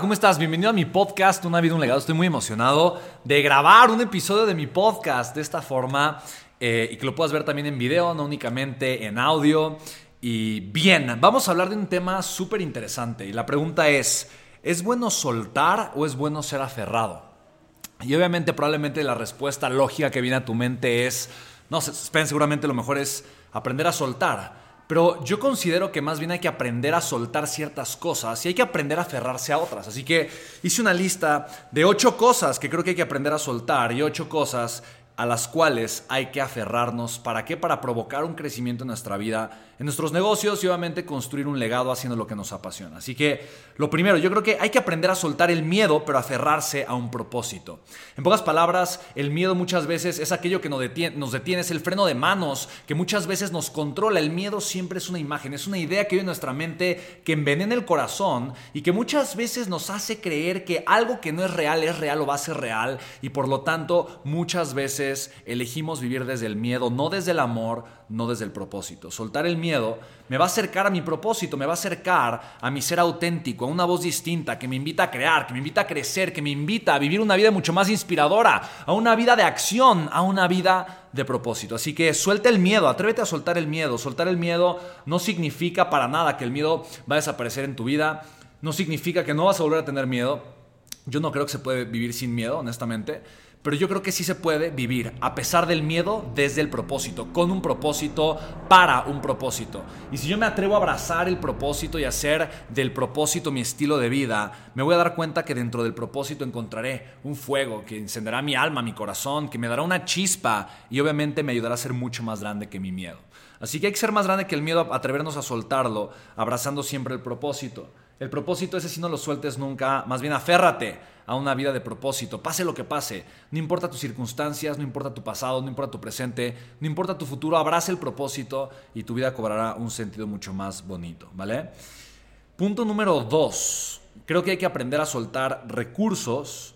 ¿cómo estás? Bienvenido a mi podcast Una vida, un legado. Estoy muy emocionado de grabar un episodio de mi podcast de esta forma eh, y que lo puedas ver también en video, no únicamente en audio. Y bien, vamos a hablar de un tema súper interesante y la pregunta es, ¿es bueno soltar o es bueno ser aferrado? Y obviamente probablemente la respuesta lógica que viene a tu mente es, no sé, seguramente lo mejor es aprender a soltar. Pero yo considero que más bien hay que aprender a soltar ciertas cosas y hay que aprender a aferrarse a otras. Así que hice una lista de ocho cosas que creo que hay que aprender a soltar y ocho cosas a las cuales hay que aferrarnos. ¿Para qué? Para provocar un crecimiento en nuestra vida, en nuestros negocios y obviamente construir un legado haciendo lo que nos apasiona. Así que lo primero, yo creo que hay que aprender a soltar el miedo, pero aferrarse a un propósito. En pocas palabras, el miedo muchas veces es aquello que nos detiene, nos detiene, es el freno de manos que muchas veces nos controla. El miedo siempre es una imagen, es una idea que vive en nuestra mente que envenena el corazón y que muchas veces nos hace creer que algo que no es real es real o va a ser real y por lo tanto muchas veces elegimos vivir desde el miedo, no desde el amor, no desde el propósito. Soltar el miedo me va a acercar a mi propósito, me va a acercar a mi ser auténtico, a una voz distinta que me invita a crear, que me invita a crecer, que me invita a vivir una vida mucho más inspiradora, a una vida de acción, a una vida de propósito. Así que suelta el miedo, atrévete a soltar el miedo. Soltar el miedo no significa para nada que el miedo va a desaparecer en tu vida, no significa que no vas a volver a tener miedo. Yo no creo que se puede vivir sin miedo, honestamente pero yo creo que sí se puede vivir a pesar del miedo desde el propósito, con un propósito, para un propósito. Y si yo me atrevo a abrazar el propósito y hacer del propósito mi estilo de vida, me voy a dar cuenta que dentro del propósito encontraré un fuego que encenderá mi alma, mi corazón, que me dará una chispa y obviamente me ayudará a ser mucho más grande que mi miedo. Así que hay que ser más grande que el miedo, atrevernos a soltarlo, abrazando siempre el propósito. El propósito ese si no lo sueltes nunca, más bien aférrate a una vida de propósito, pase lo que pase, no importa tus circunstancias, no importa tu pasado, no importa tu presente, no importa tu futuro, abraza el propósito y tu vida cobrará un sentido mucho más bonito, ¿vale? Punto número dos, creo que hay que aprender a soltar recursos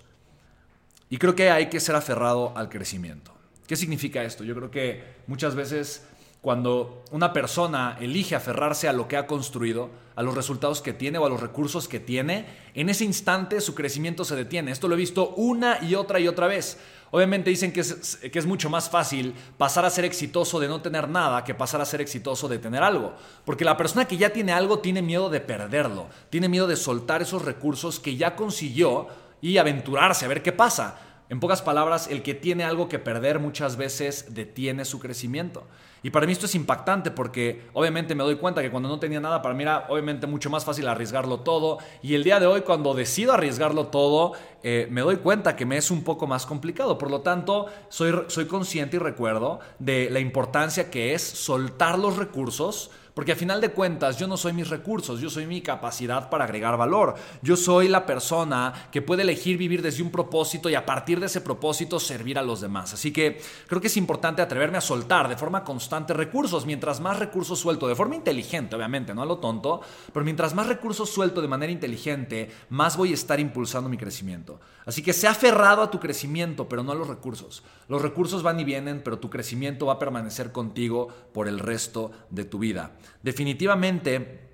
y creo que hay que ser aferrado al crecimiento. ¿Qué significa esto? Yo creo que muchas veces cuando una persona elige aferrarse a lo que ha construido, a los resultados que tiene o a los recursos que tiene, en ese instante su crecimiento se detiene. Esto lo he visto una y otra y otra vez. Obviamente dicen que es, que es mucho más fácil pasar a ser exitoso de no tener nada que pasar a ser exitoso de tener algo. Porque la persona que ya tiene algo tiene miedo de perderlo, tiene miedo de soltar esos recursos que ya consiguió y aventurarse a ver qué pasa. En pocas palabras, el que tiene algo que perder muchas veces detiene su crecimiento. Y para mí esto es impactante porque obviamente me doy cuenta que cuando no tenía nada, para mí era obviamente mucho más fácil arriesgarlo todo. Y el día de hoy, cuando decido arriesgarlo todo, eh, me doy cuenta que me es un poco más complicado. Por lo tanto, soy, soy consciente y recuerdo de la importancia que es soltar los recursos porque a final de cuentas yo no soy mis recursos, yo soy mi capacidad para agregar valor. Yo soy la persona que puede elegir vivir desde un propósito y a partir de ese propósito servir a los demás. Así que creo que es importante atreverme a soltar de forma constante recursos. Mientras más recursos suelto, de forma inteligente obviamente, no a lo tonto, pero mientras más recursos suelto de manera inteligente, más voy a estar impulsando mi crecimiento. Así que sea aferrado a tu crecimiento, pero no a los recursos. Los recursos van y vienen, pero tu crecimiento va a permanecer contigo por el resto de tu vida. Definitivamente,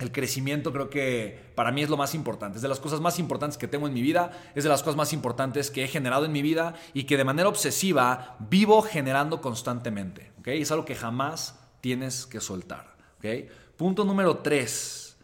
el crecimiento creo que para mí es lo más importante. Es de las cosas más importantes que tengo en mi vida, es de las cosas más importantes que he generado en mi vida y que de manera obsesiva vivo generando constantemente. ¿okay? Es algo que jamás tienes que soltar. ¿okay? Punto número tres.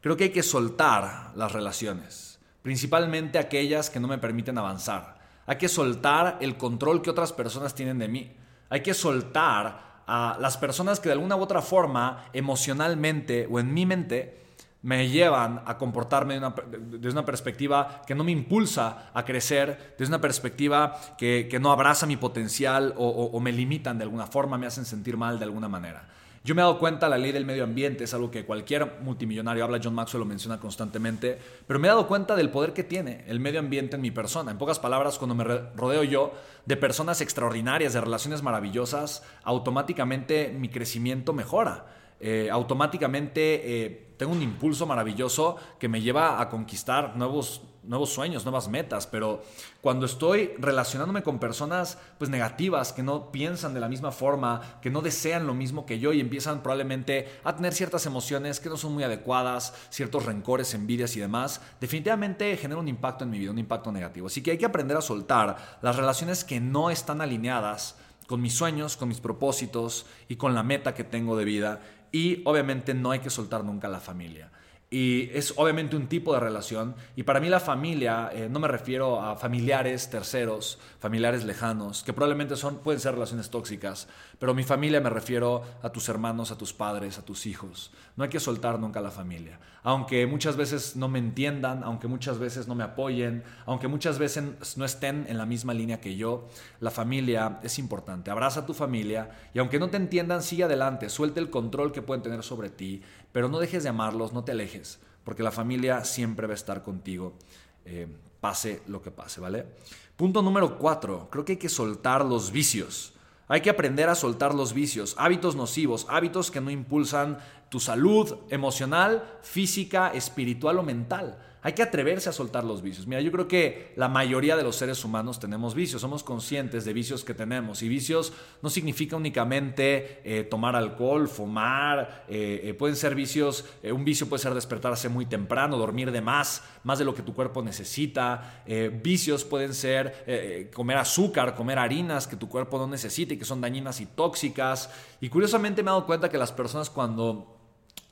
Creo que hay que soltar las relaciones, principalmente aquellas que no me permiten avanzar. Hay que soltar el control que otras personas tienen de mí. Hay que soltar a las personas que de alguna u otra forma, emocionalmente o en mi mente, me llevan a comportarme desde una perspectiva que no me impulsa a crecer, desde una perspectiva que, no abraza mi potencial o me limitan de alguna forma, me hacen sentir mal de alguna manera. Yo me he dado cuenta, la ley del medio ambiente es algo que cualquier multimillonario habla, John Maxwell lo menciona constantemente, pero me he dado cuenta del poder que tiene el medio ambiente en mi persona. En pocas palabras, cuando me rodeo yo de personas extraordinarias, de relaciones maravillosas, automáticamente mi crecimiento mejora. Eh, automáticamente eh, tengo un impulso maravilloso que me lleva a conquistar nuevos, nuevos sueños, nuevas metas, pero cuando estoy relacionándome con personas pues negativas que no piensan de la misma forma, que no desean lo mismo que yo y empiezan probablemente a tener ciertas emociones que no son muy adecuadas, ciertos rencores, envidias y demás, definitivamente genera un impacto en mi vida, un impacto negativo. Así que hay que aprender a soltar las relaciones que no están alineadas con mis sueños, con mis propósitos y con la meta que tengo de vida. Y obviamente no hay que soltar nunca la familia. Y es obviamente un tipo de relación. Y para mí la familia, eh, no me refiero a familiares terceros, familiares lejanos, que probablemente son, pueden ser relaciones tóxicas. Pero mi familia me refiero a tus hermanos, a tus padres, a tus hijos. No hay que soltar nunca la familia. Aunque muchas veces no me entiendan, aunque muchas veces no me apoyen, aunque muchas veces no estén en la misma línea que yo, la familia es importante. Abraza a tu familia y aunque no te entiendan, sigue adelante. Suelte el control que pueden tener sobre ti pero no dejes de amarlos, no te alejes, porque la familia siempre va a estar contigo, eh, pase lo que pase, ¿vale? Punto número cuatro, creo que hay que soltar los vicios. Hay que aprender a soltar los vicios, hábitos nocivos, hábitos que no impulsan tu salud emocional, física, espiritual o mental. Hay que atreverse a soltar los vicios. Mira, yo creo que la mayoría de los seres humanos tenemos vicios, somos conscientes de vicios que tenemos. Y vicios no significa únicamente eh, tomar alcohol, fumar, eh, eh, pueden ser vicios, un vicio puede ser despertarse muy temprano, dormir de más, más de lo que tu cuerpo necesita. vicios pueden ser comer azúcar, comer harinas que tu cuerpo no necesita y que son dañinas y tóxicas. Y curiosamente me he dado cuenta que las personas cuando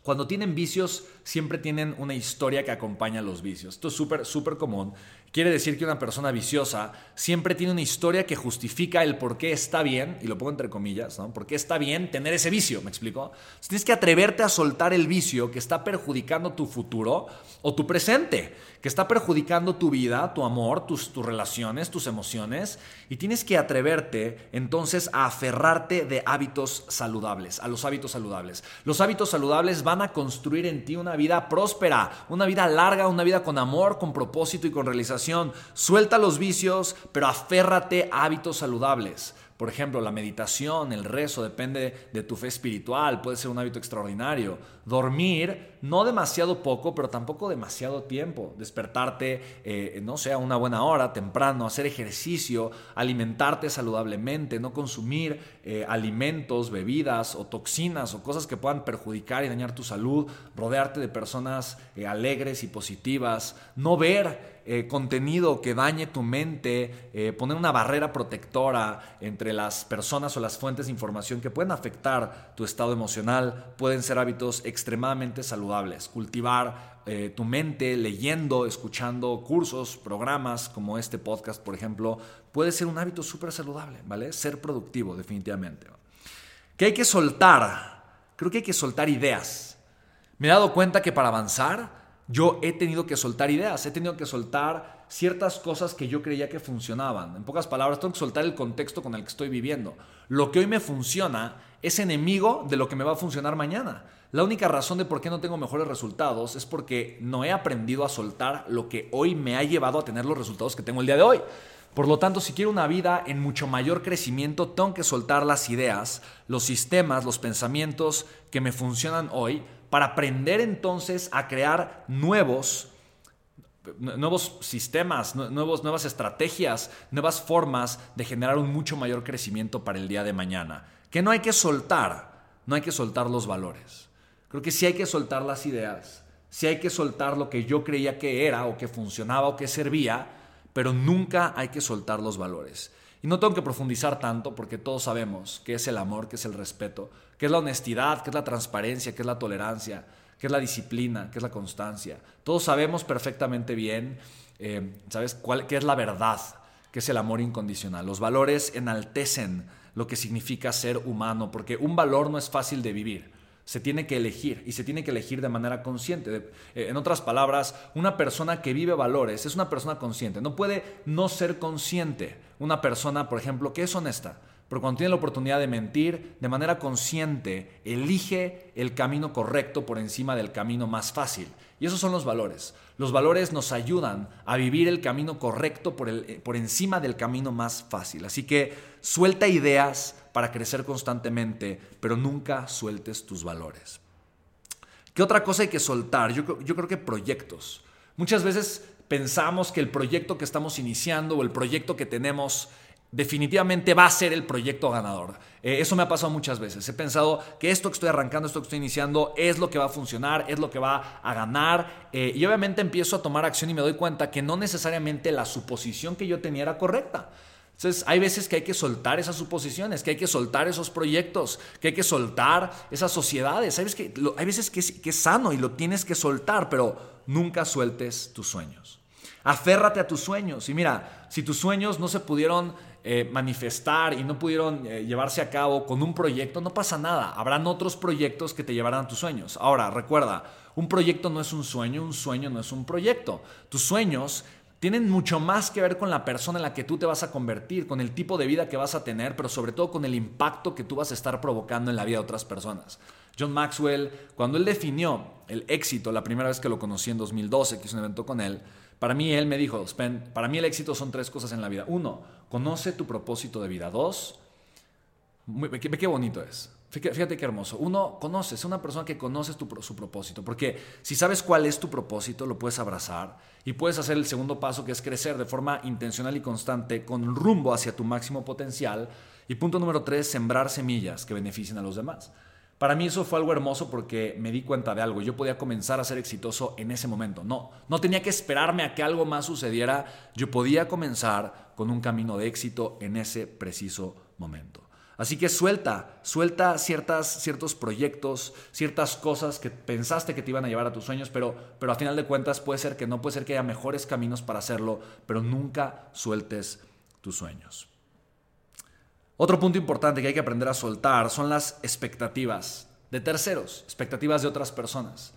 cuando tienen vicios, siempre tienen una historia que acompaña a los vicios. Esto es súper, súper común. Quiere decir que una persona viciosa siempre tiene una historia que justifica el por qué está bien, y lo pongo entre comillas, ¿no? ¿Por qué está bien tener ese vicio? ¿Me explico? tienes que atreverte a soltar el vicio que está perjudicando tu futuro o tu presente, que está perjudicando tu vida, tu amor, tus, tus relaciones, tus emociones, y tienes que atreverte entonces a aferrarte de hábitos saludables, a los hábitos saludables. Los hábitos saludables van a construir en ti una vida próspera, una vida larga, una vida con amor, con propósito y con realización. Suelta los vicios, pero aférrate a hábitos saludables. Por ejemplo, la meditación, el rezo, depende de tu fe espiritual, puede ser un hábito extraordinario. Dormir, no demasiado poco, pero tampoco demasiado tiempo. Despertarte, eh, no sé, una buena hora, temprano, hacer ejercicio, alimentarte saludablemente, no consumir eh, alimentos, bebidas o toxinas o cosas que puedan perjudicar y dañar tu salud, rodearte de personas eh, alegres y positivas, no ver contenido que dañe tu mente, poner una barrera protectora entre las personas o las fuentes de información que pueden afectar tu estado emocional, pueden ser hábitos extremadamente saludables. Cultivar eh, tu mente leyendo, escuchando cursos, programas como este podcast, por ejemplo, puede ser un hábito súper saludable, ¿vale? Ser productivo, definitivamente. ¿Qué hay que soltar? Creo que hay que soltar ideas. Me he dado cuenta que para avanzar, yo he tenido que soltar ideas, he tenido que soltar ciertas cosas que yo creía que funcionaban. En pocas palabras, tengo que soltar el contexto con el que estoy viviendo. Lo que hoy me funciona es enemigo de lo que me va a funcionar mañana. La única razón de por qué no tengo mejores resultados es porque no he aprendido a soltar lo que hoy me ha llevado a tener los resultados que tengo el día de hoy. Por lo tanto, si quiero una vida en mucho mayor crecimiento, tengo que soltar las ideas, los sistemas, los pensamientos que me funcionan hoy para aprender entonces a crear nuevos nuevos sistemas, nuevos, nuevas estrategias, nuevas formas de generar un mucho mayor crecimiento para el día de mañana. Que no hay que soltar, no hay que soltar los valores. Creo que sí hay que soltar las ideas, sí hay que soltar lo que yo creía que era o que funcionaba o que servía, pero nunca hay que soltar los valores. Y no tengo que profundizar tanto porque todos sabemos qué es el amor, qué es el respeto, qué es la honestidad, qué es la transparencia, qué es la tolerancia, qué es la disciplina, qué es la constancia. Todos sabemos perfectamente bien, eh, ¿sabes? Cuál, qué es la verdad, qué es el amor incondicional. Los valores enaltecen lo que significa ser humano, porque un valor no es fácil de vivir se tiene que elegir y se tiene que elegir de manera consciente. Eh, en otras palabras, una persona que vive valores es una persona consciente. No puede no ser consciente una persona, por ejemplo, que es honesta, pero cuando tiene la oportunidad de mentir, de manera consciente, elige el camino correcto por encima del camino más fácil. Y esos son los valores. Los valores nos ayudan a vivir el camino correcto por, el, por encima del camino más fácil. Así que suelta ideas, para crecer constantemente, pero nunca sueltes tus valores. ¿Qué otra cosa hay que soltar? Yo, yo creo que proyectos. Muchas veces pensamos que el proyecto que estamos iniciando o el proyecto que tenemos definitivamente va a ser el proyecto ganador. Eh, eso me ha pasado muchas veces. He pensado que esto que estoy arrancando, esto que estoy iniciando, es lo que va a funcionar, es lo que va a ganar. Eh, y obviamente empiezo a tomar acción y me doy cuenta que no necesariamente la suposición que yo tenía era correcta. Entonces, hay veces que hay que soltar esas suposiciones, que hay que soltar esos proyectos, que hay que soltar esas sociedades. Hay veces que, hay veces que, es, que es sano y lo tienes que soltar, pero nunca sueltes tus sueños. Aférrate a tus sueños. Y mira, si tus sueños no se pudieron eh, manifestar y no pudieron eh, llevarse a cabo con un proyecto, no pasa nada. Habrán otros proyectos que te llevarán a tus sueños. Ahora, recuerda, un proyecto no es un sueño, un sueño no es un proyecto. Tus sueños tienen mucho más que ver con la persona en la que tú te vas a convertir, con el tipo de vida que vas a tener, pero sobre todo con el impacto que tú vas a estar provocando en la vida de otras personas. John Maxwell, cuando él definió el éxito, la primera vez que lo conocí en 2012, que hice un evento con él, para mí él me dijo, Spen, para mí el éxito son tres cosas en la vida. Uno, conoce tu propósito de vida. Dos, ve qué bonito es. Fíjate qué hermoso. Uno, conoces, es una persona que conoces tu, su propósito, porque si sabes cuál es tu propósito, lo puedes abrazar y puedes hacer el segundo paso, que es crecer de forma intencional y constante con rumbo hacia tu máximo potencial. Y punto número tres, sembrar semillas que beneficien a los demás. Para mí eso fue algo hermoso porque me di cuenta de algo. Yo podía comenzar a ser exitoso en ese momento. No, no tenía que esperarme a que algo más sucediera. Yo podía comenzar con un camino de éxito en ese preciso momento. Así que suelta, suelta ciertas, ciertos proyectos, ciertas cosas que pensaste que te iban a llevar a tus sueños, pero, pero a final de cuentas puede ser que no, puede ser que haya mejores caminos para hacerlo, pero nunca sueltes tus sueños. Otro punto importante que hay que aprender a soltar son las expectativas de terceros, expectativas de otras personas.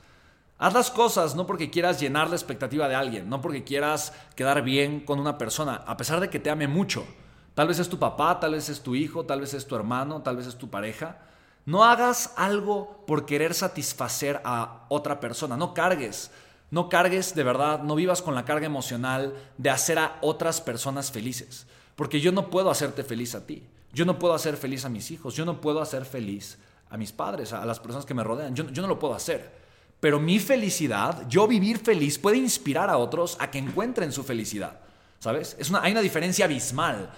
Haz las cosas no porque quieras llenar la expectativa de alguien, no porque quieras quedar bien con una persona, a pesar de que te ame mucho. Tal vez es tu papá, tal vez es tu hijo, tal vez es tu hermano, tal vez es tu pareja. No hagas algo por querer satisfacer a otra persona, no cargues. No cargues de verdad, no vivas con la carga emocional de hacer a otras personas felices, porque yo no puedo hacerte feliz a ti. Yo no puedo hacer feliz a mis hijos, yo no puedo hacer feliz a mis padres, a las personas que me rodean, yo, no lo puedo hacer. Pero mi felicidad, yo vivir feliz, puede inspirar a otros a que encuentren su felicidad. ¿Sabes? Es una, hay una diferencia abismal.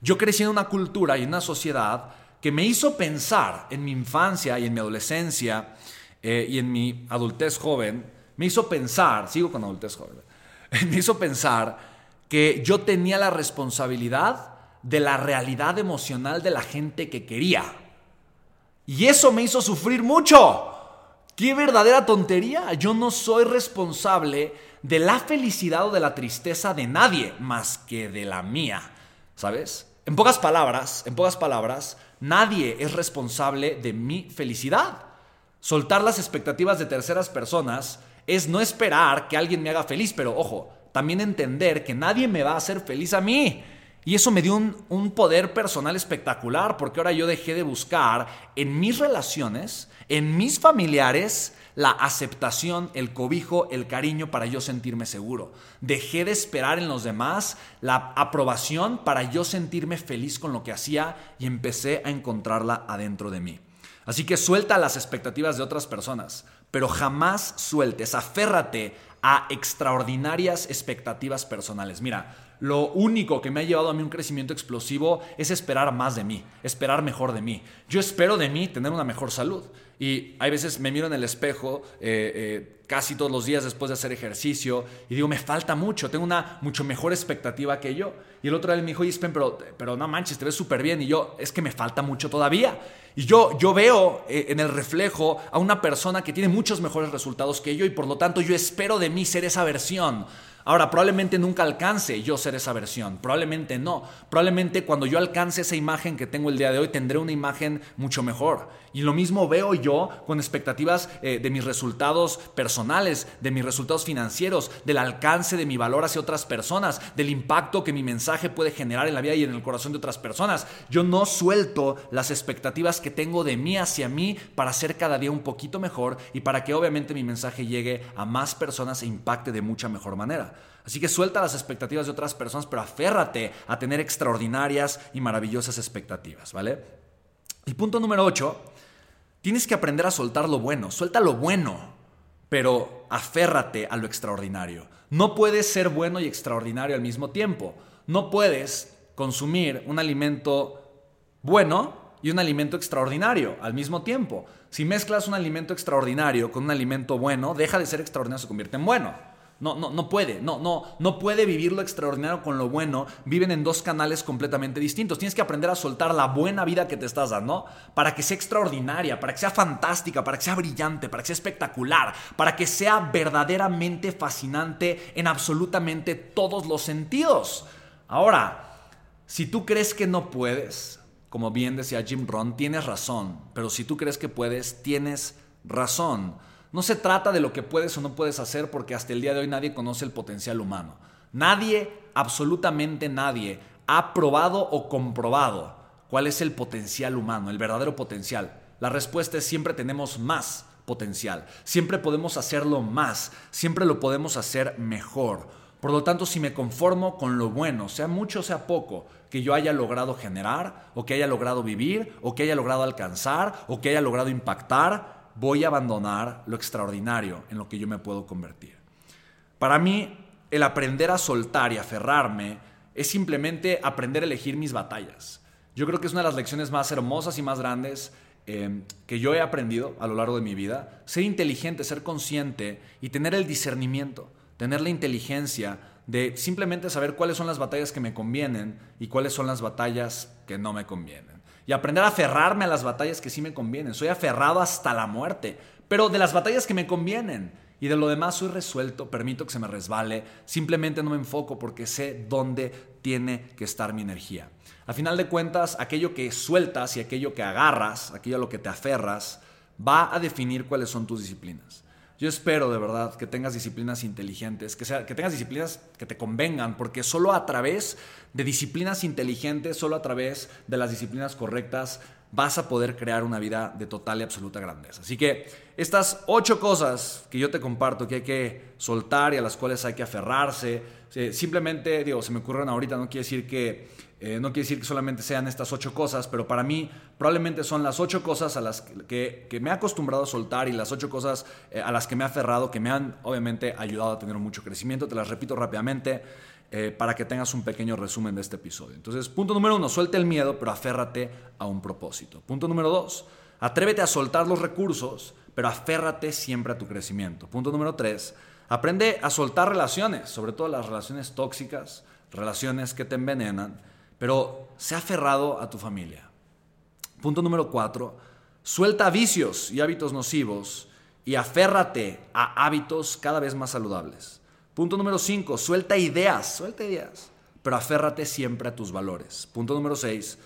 Yo crecí en una cultura y en una sociedad que me hizo pensar en mi infancia y en mi adolescencia eh, y en mi adultez joven, me hizo pensar, sigo con adultez joven, me hizo pensar que yo tenía la responsabilidad de la realidad emocional de la gente que quería. Y eso me hizo sufrir mucho. ¡Qué verdadera tontería! Yo no soy responsable de la felicidad o de la tristeza de nadie más que de la mía. ¿Sabes? En pocas palabras, en pocas palabras, nadie es responsable de mi felicidad. Soltar las expectativas de terceras personas es no esperar que alguien me haga feliz, pero ojo, también entender que nadie me va a hacer feliz a mí. Y eso me dio un, poder personal espectacular porque ahora yo dejé de buscar en mis relaciones, en mis familiares, la aceptación, el cobijo, el cariño para yo sentirme seguro. Dejé de esperar en los demás la aprobación para yo sentirme feliz con lo que hacía y empecé a encontrarla adentro de mí. Así que suelta las expectativas de otras personas, pero jamás sueltes, aférrate a extraordinarias expectativas personales. Mira, lo único que me ha llevado a mí un crecimiento explosivo es esperar más de mí, esperar mejor de mí. Yo espero de mí tener una mejor salud. Y hay veces me miro en el espejo eh, eh, casi todos los días después de hacer ejercicio y digo, me falta mucho, tengo una mucho mejor expectativa que yo. Y el otro día me dijo, oye, pero, pero no manches, te ves súper bien. Y yo, es que me falta mucho todavía. Y yo, yo veo eh, en el reflejo a una persona que tiene muchos mejores resultados que yo y por lo tanto yo espero de mí ser esa versión. Ahora, probablemente nunca alcance yo ser esa versión, probablemente no. Probablemente cuando yo alcance esa imagen que tengo el día de hoy, tendré una imagen mucho mejor. Y lo mismo veo yo con expectativas eh, de mis resultados personales, de mis resultados financieros, del alcance de mi valor hacia otras personas, del impacto que mi mensaje puede generar en la vida y en el corazón de otras personas. Yo no suelto las expectativas que tengo de mí hacia mí para ser cada día un poquito mejor y para que obviamente mi mensaje llegue a más personas e impacte de mucha mejor manera. Así que suelta las expectativas de otras personas, pero aférrate a tener extraordinarias y maravillosas expectativas, ¿vale? Y punto número 8 Tienes que aprender a soltar lo bueno, suelta lo bueno. pero aférrate a lo extraordinario. No puedes ser bueno y extraordinario al mismo tiempo. No puedes consumir un alimento bueno y un alimento extraordinario al mismo tiempo. Si mezclas un alimento extraordinario con un alimento bueno, deja de ser extraordinario, se convierte en bueno. No, no, no puede, no, no, no puede vivir lo extraordinario con lo bueno. Viven en dos canales completamente distintos. Tienes que aprender a soltar la buena vida que te estás dando para que sea extraordinaria, para que sea fantástica, para que sea brillante, para que sea espectacular, para que sea verdaderamente fascinante en absolutamente todos los sentidos. Ahora, si tú crees que no puedes, como bien decía Jim Ron, tienes razón, pero si tú crees que puedes, tienes razón. No se trata de lo que puedes o no puedes hacer porque hasta el día de hoy nadie conoce el potencial humano. Nadie, absolutamente nadie, ha probado o comprobado cuál es el potencial humano, el verdadero potencial. La respuesta es siempre tenemos más potencial, siempre podemos hacerlo más, siempre lo podemos hacer mejor. Por lo tanto, si me conformo con lo bueno, sea mucho o sea poco, que yo haya logrado generar, o que haya logrado vivir, o que haya logrado alcanzar, o que haya logrado impactar, voy a abandonar lo extraordinario en lo que yo me puedo convertir. Para mí, el aprender a soltar y aferrarme es simplemente aprender a elegir mis batallas. Yo creo que es una de las lecciones más hermosas y más grandes eh, que yo he aprendido a lo largo de mi vida. Ser inteligente, ser consciente y tener el discernimiento, tener la inteligencia de simplemente saber cuáles son las batallas que me convienen y cuáles son las batallas que no me convienen y aprender a aferrarme a las batallas que sí me convienen. Soy aferrado hasta la muerte, pero de las batallas que me convienen. Y de lo demás soy resuelto, permito que se me resbale, simplemente no me enfoco porque sé dónde tiene que estar mi energía. A final de cuentas, aquello que sueltas y aquello que agarras, aquello a lo que te aferras, va a definir cuáles son tus disciplinas. Yo espero de verdad que tengas disciplinas inteligentes, que, sea, que tengas disciplinas que te convengan, porque solo a través de disciplinas inteligentes, solo a través de las disciplinas correctas, vas a poder crear una vida de total y absoluta grandeza. Así que estas ocho cosas que yo te comparto que hay que soltar y a las cuales hay que aferrarse, simplemente, digo, se me ocurren ahorita, no quiere decir que eh, no quiere decir que solamente sean estas ocho cosas, pero para mí probablemente son las ocho cosas a las que, me he acostumbrado a soltar y las ocho cosas eh, a las que me he aferrado, que me han obviamente ayudado a tener mucho crecimiento. Te las repito rápidamente eh, para que tengas un pequeño resumen de este episodio. Entonces, punto número uno, suelta el miedo, pero aférrate a un propósito. Punto número dos, atrévete a soltar los recursos, pero aférrate siempre a tu crecimiento. Punto número tres, aprende a soltar relaciones, sobre todo las relaciones tóxicas, relaciones que te envenenan pero ha aferrado a tu familia. Punto número cuatro, suelta vicios y hábitos nocivos y aférrate a hábitos cada vez más saludables. Punto número cinco, suelta ideas, suelta ideas, pero aférrate siempre a tus valores. Punto número seis,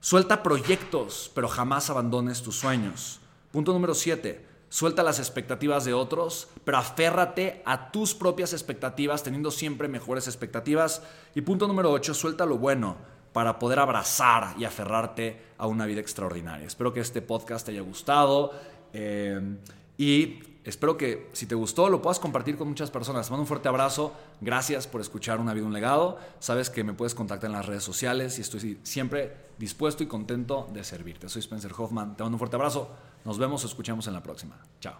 suelta proyectos, pero jamás abandones tus sueños. Punto número siete, Suelta las expectativas de otros, pero aférrate a tus propias expectativas, teniendo siempre mejores expectativas. Y punto número 8, suelta lo bueno para poder abrazar y aferrarte a una vida extraordinaria. Espero que este podcast te haya gustado eh, y espero que si te gustó lo puedas compartir con muchas personas. Te mando un fuerte abrazo. Gracias por escuchar Una vida, un legado. Sabes que me puedes contactar en las redes sociales y estoy siempre dispuesto y contento de servirte. Soy Spencer Hoffman. Te mando un fuerte abrazo. Nos vemos o escuchamos en la próxima. Chao.